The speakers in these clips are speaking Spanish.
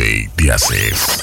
DJ Díazes.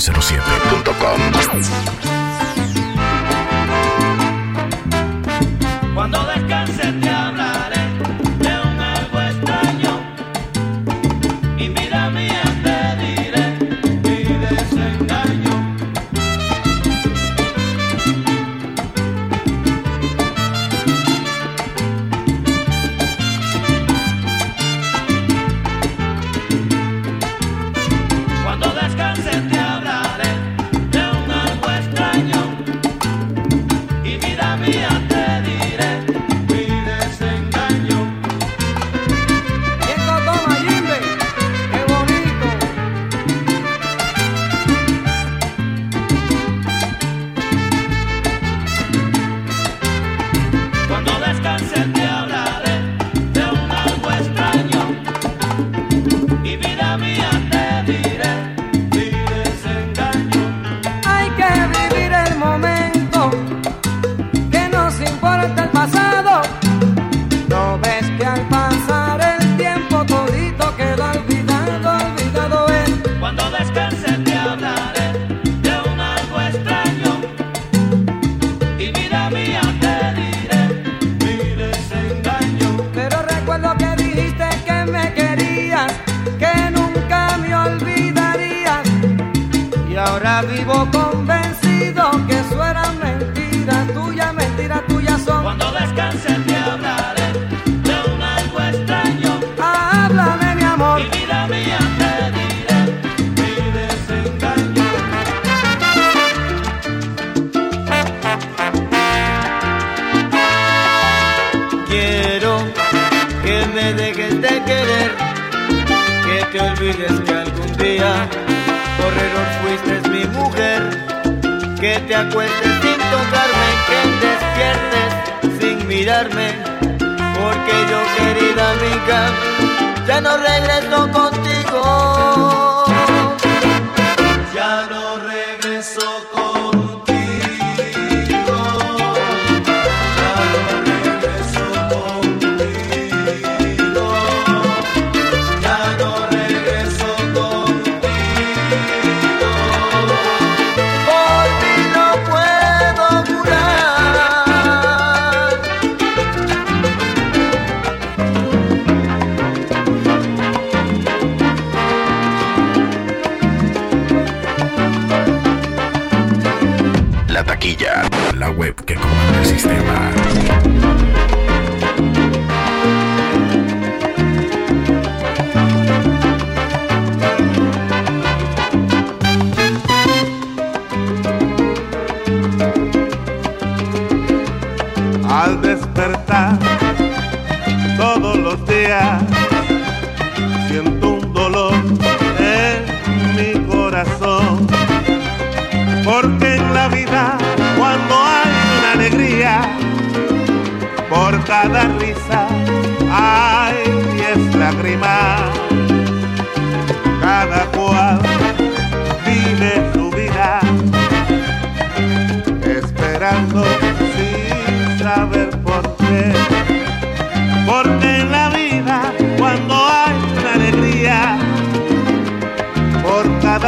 907.com. sistema.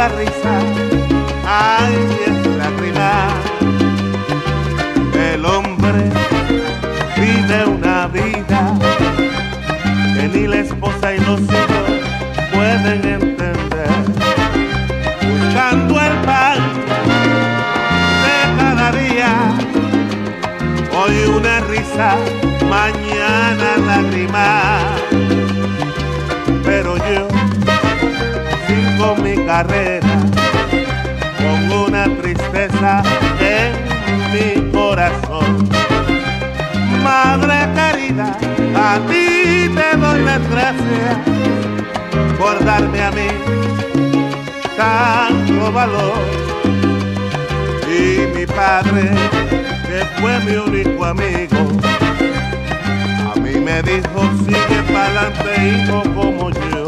Cada risa hay diez lágrimas. El hombre vive una vida que ni la esposa y los hijos pueden entender. Buscando el pan de cada día, hoy una risa, mañana lágrimas. Pero con una tristeza en mi corazón. Madre querida, a ti te doy las gracias por darme a mí tanto valor. Y mi padre, que fue mi único amigo, a mí me dijo, sigue pa'lante hijo como yo.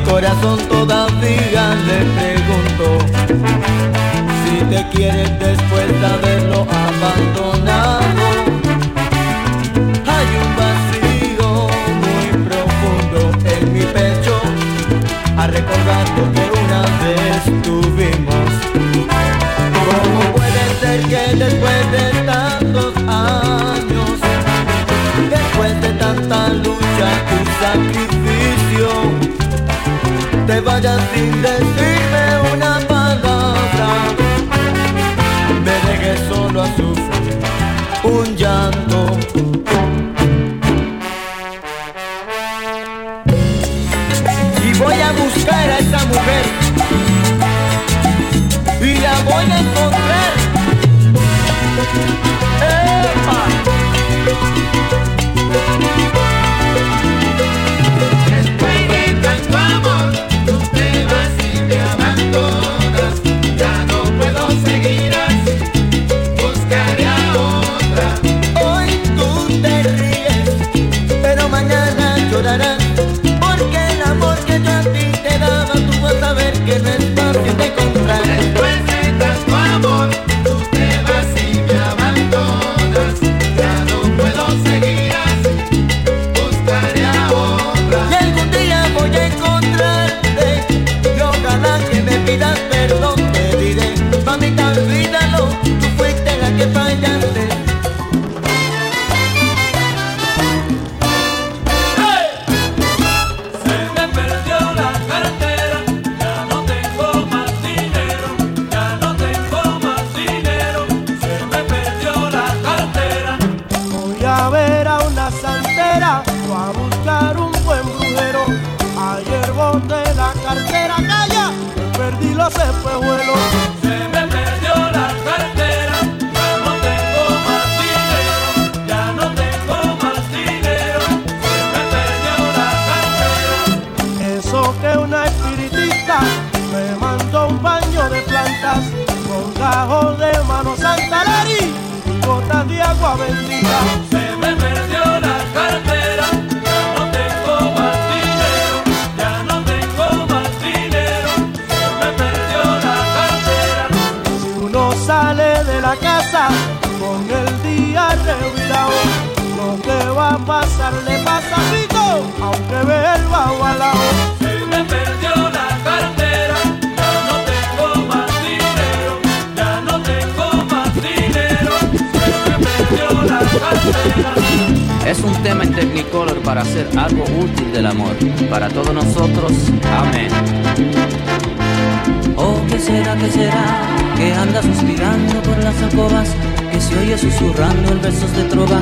Mi corazón todavía le pregunto si te quieres después de haberlo abandonado. Hay un vacío muy profundo en mi pecho a recordar que una vez tuvimos. ¿Cómo puede ser que después de tantos años, después de tanta lucha y sacrificio, te vayas sin decirme una palabra? Me dejes solo a sufrir un llanto. Y voy a buscar a esa mujer y la voy a encontrar. ¡Epa! Con gajo de mano santa Lari y gotas de agua bendita. Se me perdió la cartera, ya no tengo más dinero, ya no tengo más dinero. Se me perdió la cartera. Si uno sale de la casa con el día revirado, lo que va a pasar le pasa a aunque ve el bajo al lado. Es un tema en Technicolor para hacer algo útil del amor. Para todos nosotros, amén. Oh, ¿qué será, qué será? Que anda suspirando por las alcobas, que se oye susurrando en versos de trova,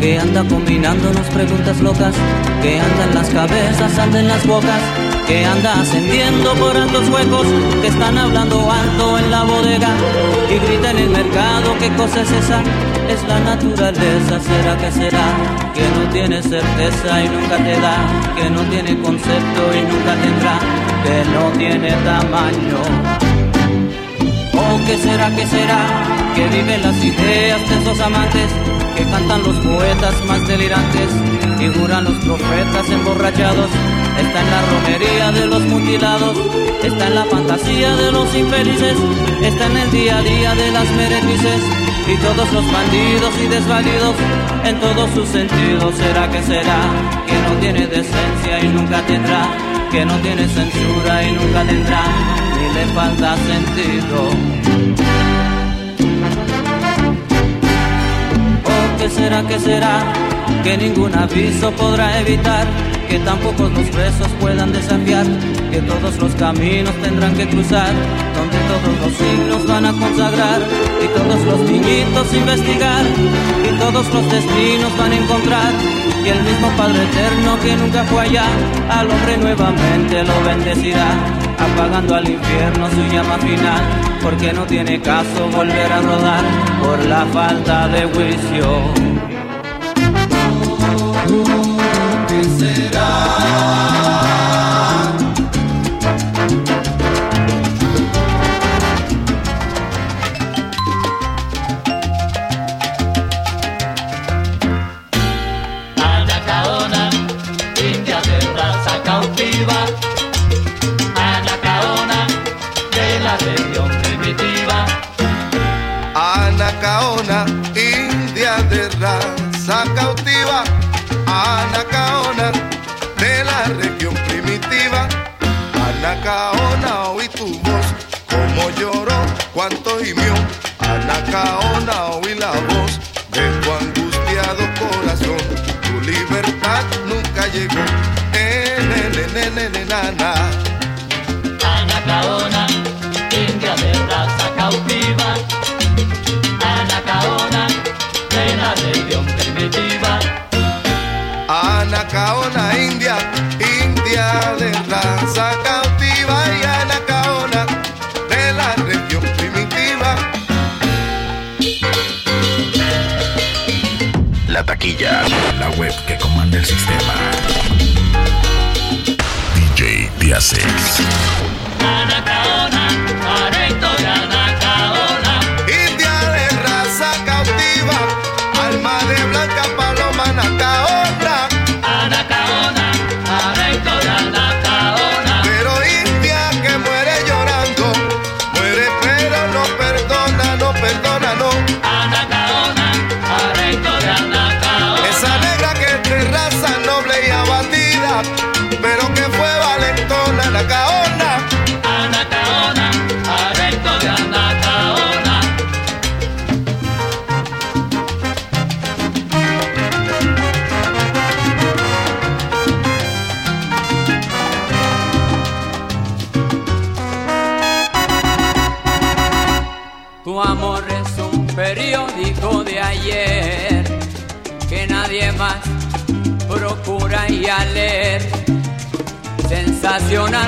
que anda combinándonos preguntas locas, que anda en las cabezas, anda en las bocas, que anda ascendiendo por altos huecos, que están hablando alto en la bodega y grita en el mercado, ¿qué cosa es esa? Es la naturaleza, será que será, que no tiene certeza y nunca te da, que no tiene concepto y nunca tendrá, que no tiene tamaño. Oh, ¿qué será, qué será? Que viven las ideas de esos amantes, que cantan los poetas más delirantes y juran los profetas emborrachados. Está en la romería de los mutilados, está en la fantasía de los infelices, está en el día a día de las meretrices y todos los bandidos y desvalidos en todos sus sentidos. ¿Será que será? Que no tiene decencia y nunca tendrá, que no tiene censura y nunca tendrá, ni le falta sentido. Oh, ¿qué será, qué será? Que ningún aviso podrá evitar, que tampoco los presos puedan desafiar, que todos los caminos tendrán que cruzar, donde todos los signos van a consagrar, y todos los niñitos investigar, y todos los destinos van a encontrar, y el mismo Padre Eterno que nunca fue allá, al hombre nuevamente lo bendecirá, apagando al infierno su llama final, porque no tiene caso volver a rodar por la falta de juicio. será.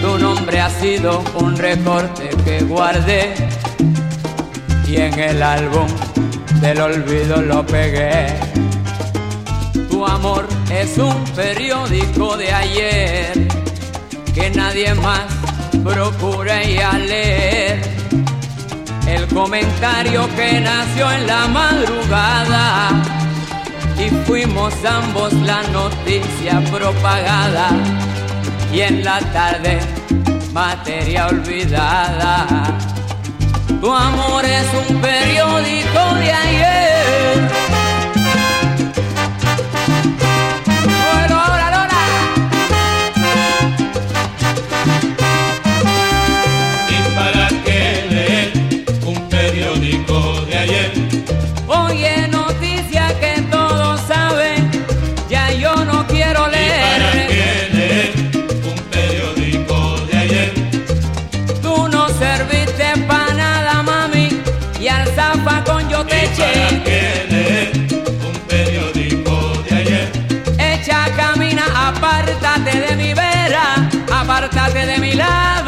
Tu nombre ha sido un recorte que guardé y en el álbum del olvido lo pegué. Tu amor es un periódico de ayer que nadie más procura ir a leer. El comentario que nació en la madrugada y fuimos ambos la noticia propagada y en la tarde materia olvidada. Tu amor es un periódico de ayer. Apártate de mi ¿Y lado.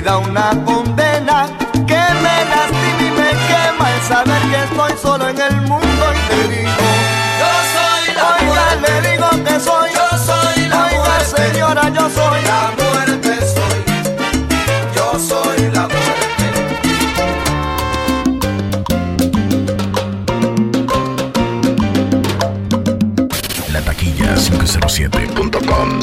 Vida una condena que me lastima y me quema el saber que estoy solo en el mundo y te digo, Yo soy la oiga, muerte, le digo que soy, yo soy la oiga muerte, señora, yo soy la muerte soy, yo soy la muerte. La taquilla 507.com.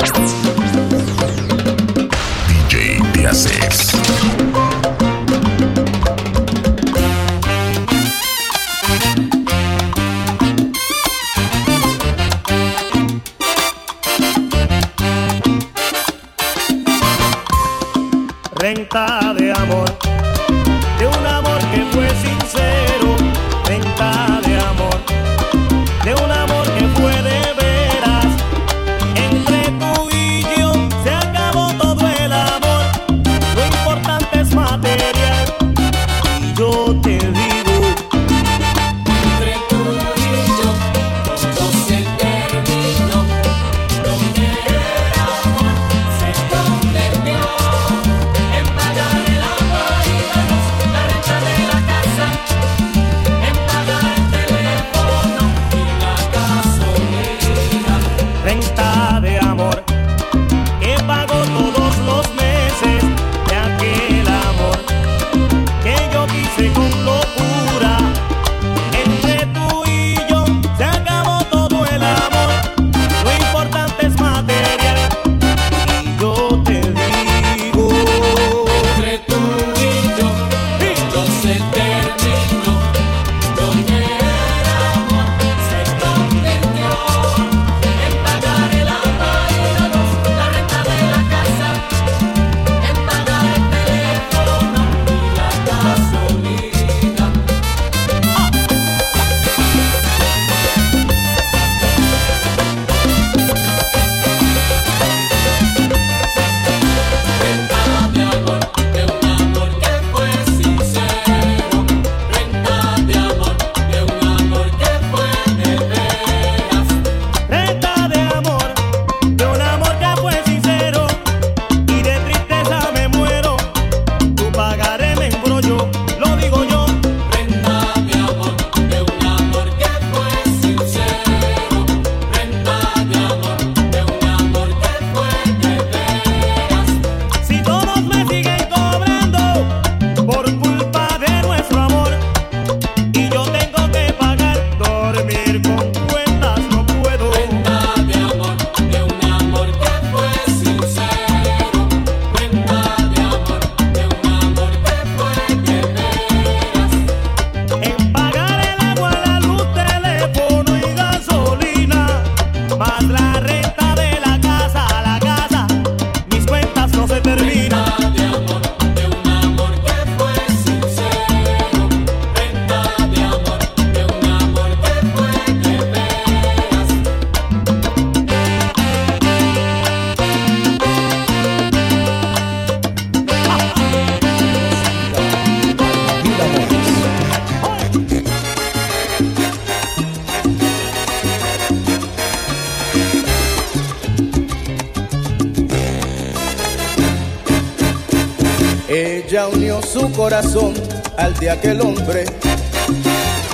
Unió su corazón al de aquel hombre,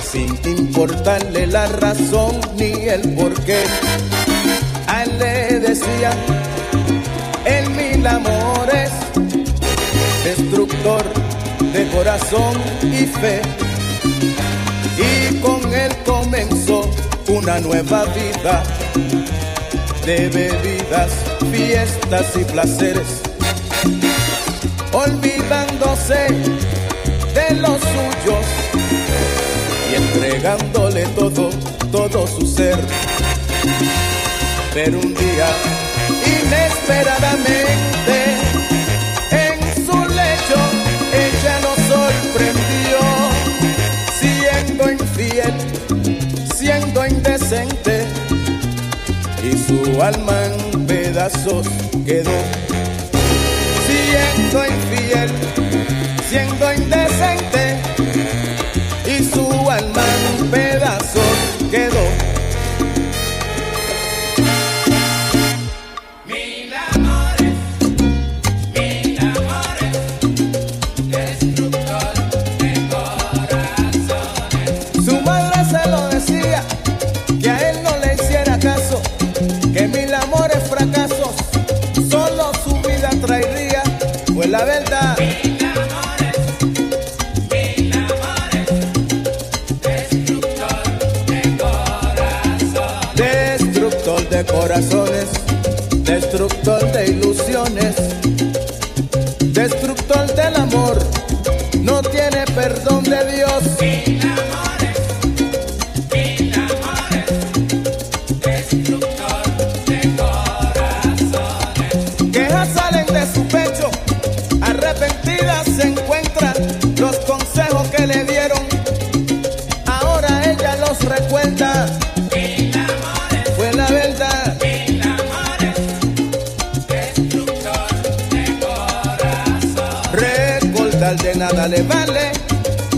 sin importarle la razón ni el porqué. A él le decía, el mil amores, destructor de corazón y fe. Y con él comenzó una nueva vida de bebidas, fiestas y placeres olvidándose de los suyos y entregándole todo, todo su ser. Pero un día, inesperadamente, en su lecho, ella nos sorprendió, siendo infiel, siendo indecente, y su alma en pedazos quedó siendo infiel, siendo indecente y su alma.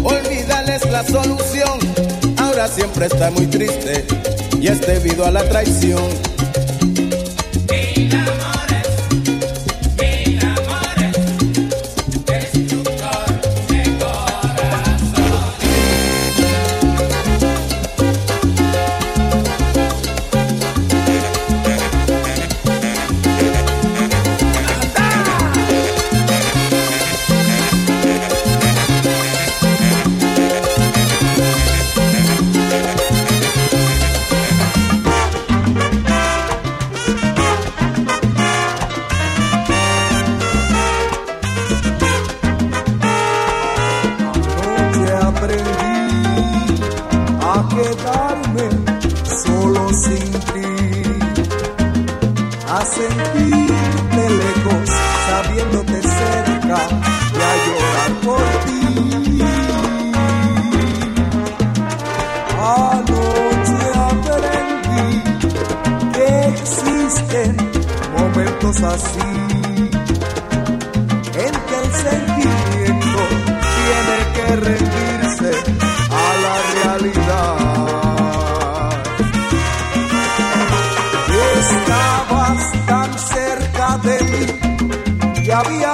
olvidarles la solución. Ahora siempre está muy triste y es debido a la traición. había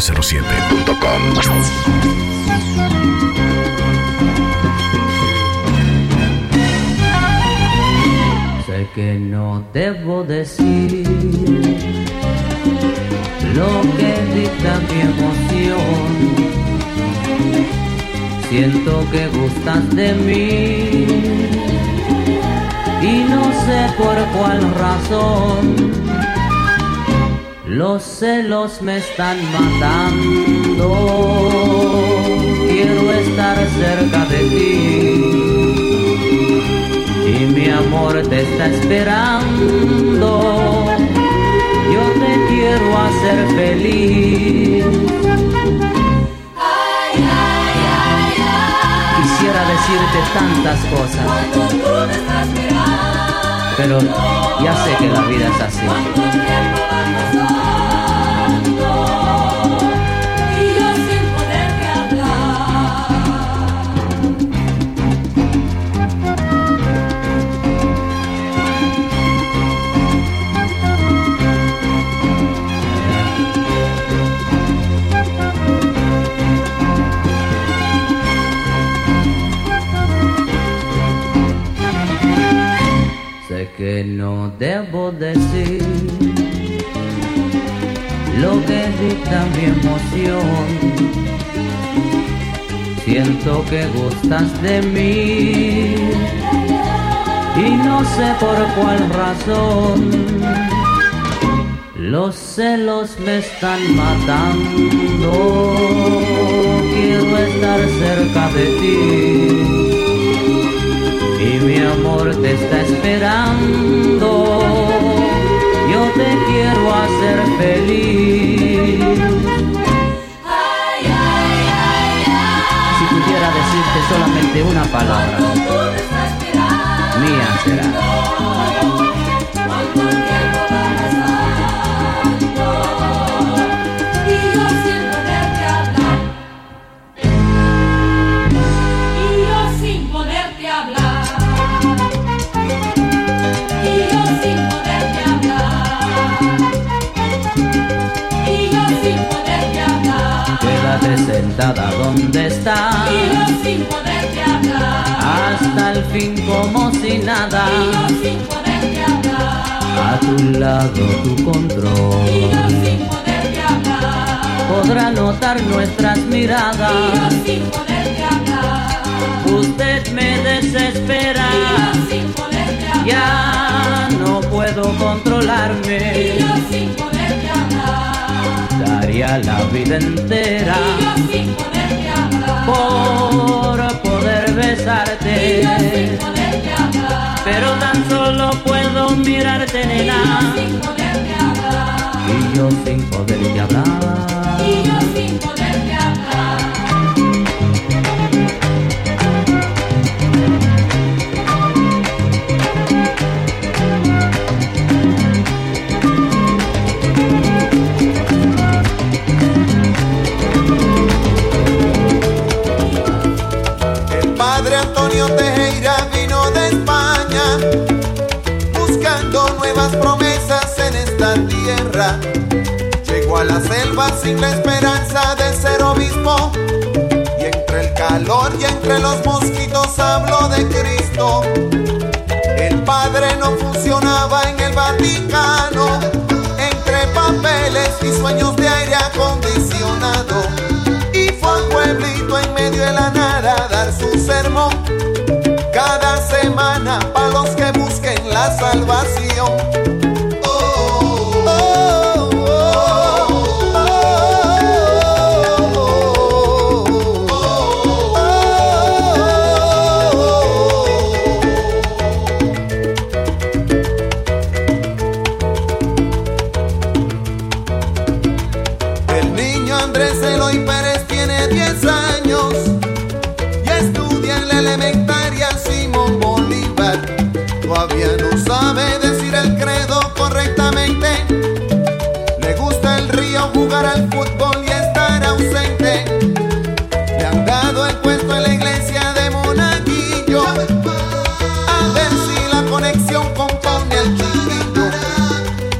907.com. Sé que no debo decir lo que dicta mi emoción. Siento que gustas de mí y no sé por cuál razón. Los celos me están matando. Quiero estar cerca de ti y mi amor te está esperando. Yo te quiero hacer feliz. Quisiera decirte tantas cosas, pero ya sé que la vida es así. Que gustas de mí y no sé por cuál razón. Los celos me están matando. Quiero estar cerca de ti y mi amor te está esperando. Yo te quiero hacer feliz. Solamente una palabra, mía será. Y yo sin poderte hablar, y yo sin poderte hablar, y yo sin poderte hablar, Quédate sentada donde estás, y yo sin poderte hablar, hasta el fin como si nada. y yo sin poderte hablar, A tu lado tu control. Yo sin poderte hablar, podrá notar nuestras miradas. sin poderte hablar, Usted me desespera, y yo sin poderte hablar, ya no puedo y controlarme. yo sin poderte hablar, Daría la vida entera. Y yo sin poderte hablar. Por poder Y yo sin besarte, poderte hablar, pero tan solo puedo mirarte, nena, sin poderte hablar, y yo sin poderte hablar. Llegó a la selva sin la esperanza de ser obispo. Y entre el calor y entre los mosquitos habló de Cristo. El padre no funcionaba en el Vaticano. Entre papeles y sueños de aire acondicionado. Y fue a pueblito en medio de la nada a dar su sermón. Cada semana para los que busquen la salvación. y estar ausente, me han dado el puesto en la iglesia de Monaguillo. A ver si la conexión compone el chiquillo.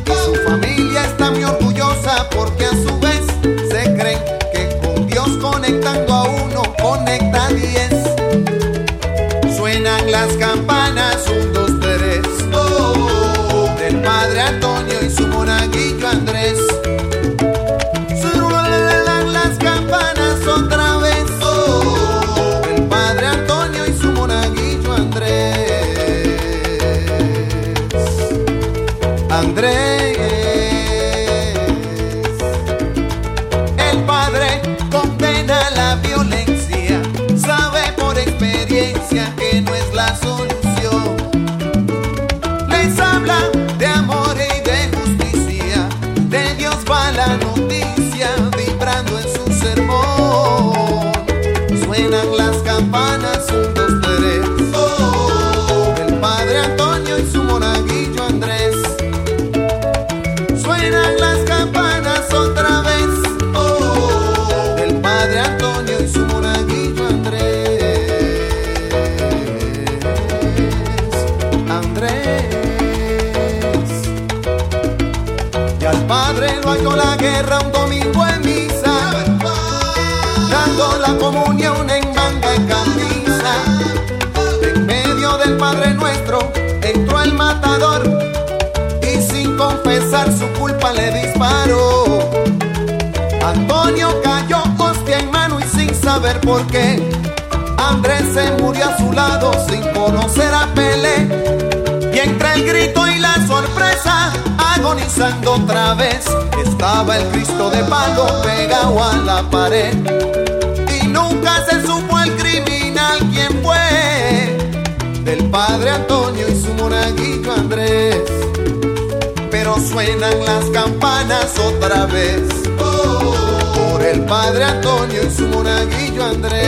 Y su familia está muy orgullosa porque a su vez se cree que con Dios conectando a uno conecta a 10 suenan las caminas por qué. Andrés se murió a su lado sin conocer a Pelé. Y entre el grito y la sorpresa, agonizando otra vez, estaba el Cristo de palo pegado a la pared. Y nunca se supo el criminal quién fue, del padre Antonio y su monaguillo Andrés. Pero suenan las campanas otra vez, el padre Antonio y su monaguillo Andrés.